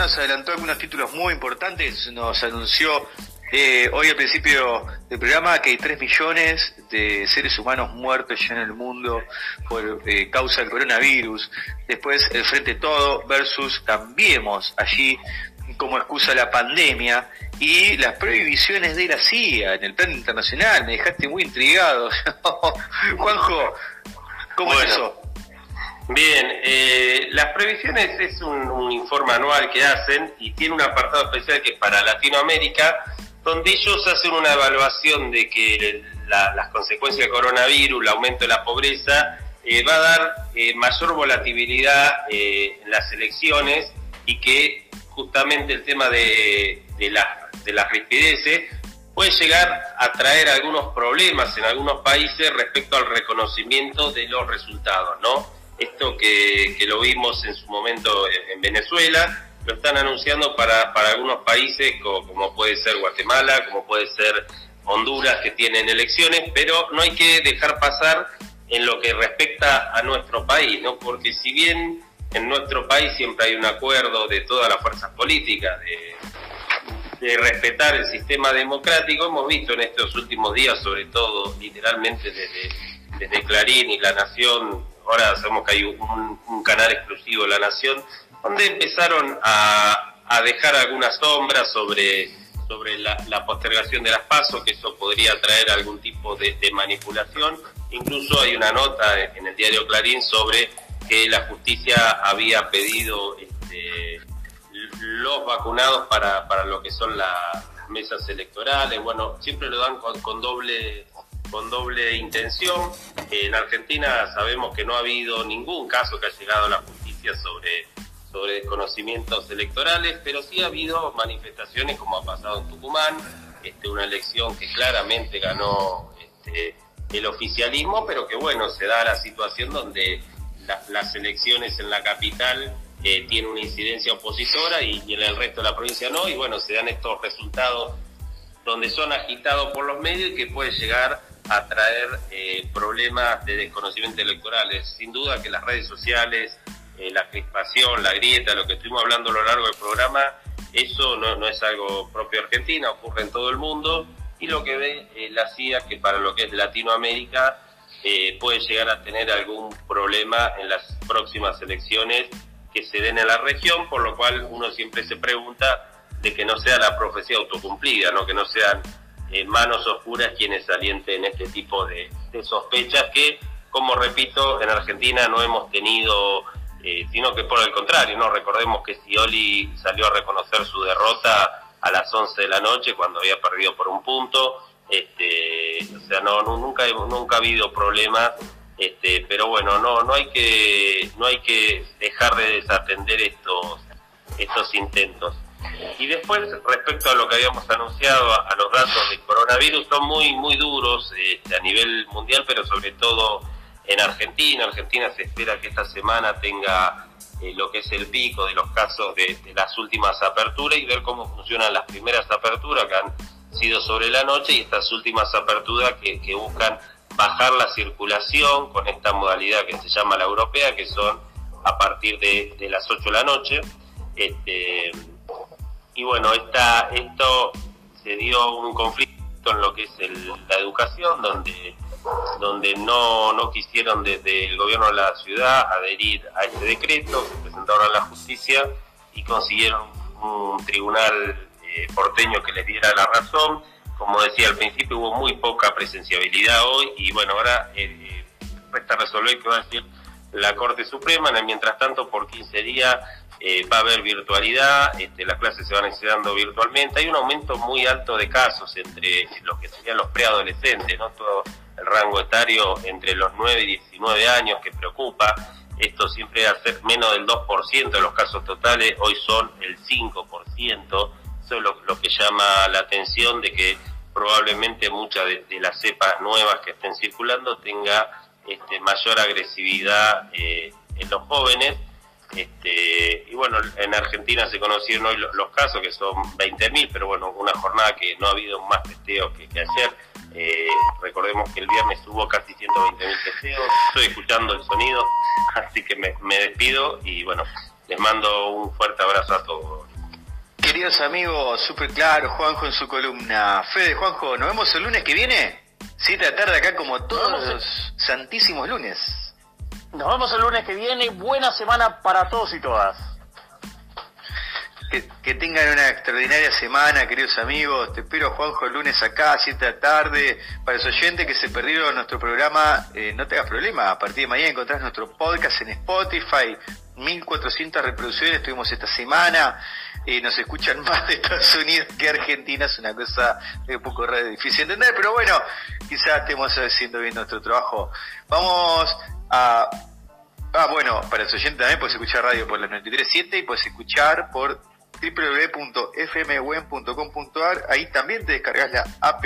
nos adelantó algunos títulos muy importantes, nos anunció eh, hoy al principio del programa que hay 3 millones de seres humanos muertos ya en el mundo por eh, causa del coronavirus. Después el Frente Todo versus Cambiemos allí como excusa la pandemia y las prohibiciones de la CIA en el plan internacional. Me dejaste muy intrigado. Juanjo, ¿cómo es eso? Bien, eh, las previsiones es un, informe anual que hacen y tiene un apartado especial que es para Latinoamérica, donde ellos hacen una evaluación de que las consecuencias del coronavirus, el aumento de la pobreza, eh, va a dar eh, mayor volatilidad en las elecciones y que justamente el tema de, de, de las rispideces puede llegar a traer algunos problemas en algunos países respecto al reconocimiento de los resultados, ¿no? Esto que, lo vimos en su momento en Venezuela, lo están anunciando para, para algunos países como, puede ser Guatemala, como puede ser Honduras, que tienen elecciones, pero no hay que dejar pasar en lo que respecta a nuestro país, ¿no? Porque si bien en nuestro país siempre hay un acuerdo de todas las fuerzas políticas de, de, respetar el sistema democrático, hemos visto en estos últimos días, sobre todo literalmente desde, desde Clarín y La Nación, ahora sabemos que hay un, canal exclusivo de La Nación, donde empezaron a, dejar algunas sombras sobre, sobre la, postergación de las pasos, que eso podría traer algún tipo de, manipulación. Incluso hay una nota en el diario Clarín sobre que la justicia había pedido este, los vacunados para, para lo que son las mesas electorales. Bueno, siempre lo dan con doble con doble intención. En Argentina sabemos que no ha habido ningún caso que ha llegado a la justicia sobre, sobre desconocimientos electorales, pero sí ha habido manifestaciones como ha pasado en Tucumán, este, una elección que claramente ganó este, el oficialismo, pero que bueno, se da la situación donde las elecciones en la capital eh, tienen una incidencia opositora y, y en el resto de la provincia no, y bueno, se dan estos resultados donde son agitados por los medios y que puede llegar a traer eh, problemas de desconocimiento electoral. Sin duda que las redes sociales, eh, la crispación, la grieta, lo que estuvimos hablando a lo largo del programa, eso no, es algo propio de Argentina, ocurre en todo el mundo y lo que ve eh, la CIA que para lo que es Latinoamérica puede llegar a tener algún problema en las próximas elecciones que se den en la región, por lo cual uno siempre se pregunta de que no sea la profecía autocumplida, ¿no? que no sean manos oscuras quienes alienten este tipo de, sospechas que, como repito, en Argentina no hemos tenido, eh, sino que por el contrario, no recordemos que Scioli salió a reconocer su derrota a las 11 de la noche cuando había perdido por un punto, este, o sea, no, nunca, nunca ha habido problemas, este, pero bueno, no, no hay que, no hay que dejar de desatender estos, estos intentos. Y después, respecto a lo que habíamos anunciado, a, los datos del coronavirus, son muy, muy duros este, a nivel mundial, pero sobre todo en Argentina. Argentina se espera que esta semana tenga eh, lo que es el pico de los casos de, las últimas aperturas y ver cómo funcionan las primeras aperturas que han sido sobre la noche y estas últimas aperturas que, buscan bajar la circulación con esta modalidad que se llama la europea, que son a partir de, de las 8 de la noche. Este, y bueno, esta, esto se dio un conflicto en lo que es la educación, donde, donde no, no quisieron desde el gobierno de la ciudad adherir a este decreto, se presentaron a la justicia y consiguieron un tribunal eh, porteño que les diera la razón. Como decía al principio, hubo muy poca presenciabilidad hoy y bueno, ahora eh, resta resolver qué va a decir la Corte Suprema. Mientras tanto, por 15 días eh, va a haber virtualidad, este, las clases se van a virtualmente. Hay un aumento muy alto de casos entre los que serían los preadolescentes, ¿no? todo el rango etario entre los 9 y 19 años que preocupa. Esto siempre va a ser menos del 2% de los casos totales, hoy son el 5%. Eso es lo, que llama la atención de que probablemente muchas de, las cepas nuevas que estén circulando tenga este, mayor agresividad eh, en los jóvenes este, y bueno, en Argentina se conocieron hoy los, casos, que son 20.000, pero bueno, una jornada que no ha habido más testeos que, ayer. Eh, recordemos que el viernes hubo casi 120.000 testeos. Estoy escuchando el sonido, así que me, me despido y bueno, les mando un fuerte abrazo a todos. queridos amigos, súper claro, Juanjo en su columna. Fede, Juanjo, ¿nos vemos el lunes que viene? Siete de la tarde acá como todos los santísimos lunes. Nos vemos el lunes que viene. Buena semana para todos y todas. Que, tengan una extraordinaria semana, queridos amigos. Te espero, Juanjo, el lunes acá, a 7 de la tarde. Para los oyentes que se perdieron nuestro programa, eh, no te hagas problema. A partir de mañana encontrás nuestro podcast en Spotify. 1400 reproducciones tuvimos esta semana. Eh, nos escuchan más de Estados Unidos que Argentina. Es una cosa un poco difícil de entender, pero bueno, quizás estemos haciendo bien nuestro trabajo. Vamos a Ah, bueno, para los oyentes también puedes escuchar radio por la 93.7 y puedes escuchar por www.fmwen.com.ar. Ahí también te descargas la app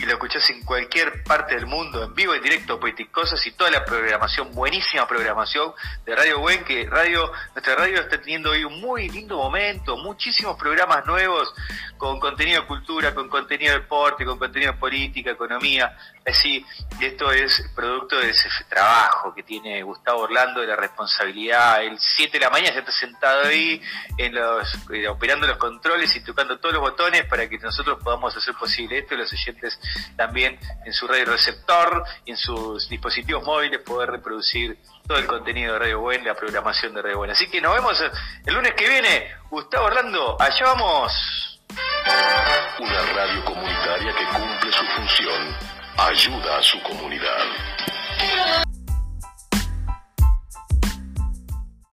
y lo escuchás en cualquier parte del mundo, en vivo, en directo, Poeticosas y toda la programación, buenísima programación de Radio Buen, que radio, nuestra radio está teniendo hoy un muy lindo momento, muchísimos programas nuevos con contenido de cultura, con contenido de deporte, con contenido de política, economía. Así, esto es producto de ese trabajo que tiene Gustavo Orlando, de la responsabilidad. El 7 de la mañana se está sentado ahí en los, eh, operando los controles y tocando todos los botones para que nosotros podamos hacer posible esto y los oyentes también en su radio receptor y en sus dispositivos móviles poder reproducir todo el contenido de Radio Buen, la programación de Radio Buen. Así que nos vemos el lunes que viene. Gustavo Orlando, allá vamos. Una radio comunitaria que cumple su función, ayuda a su comunidad.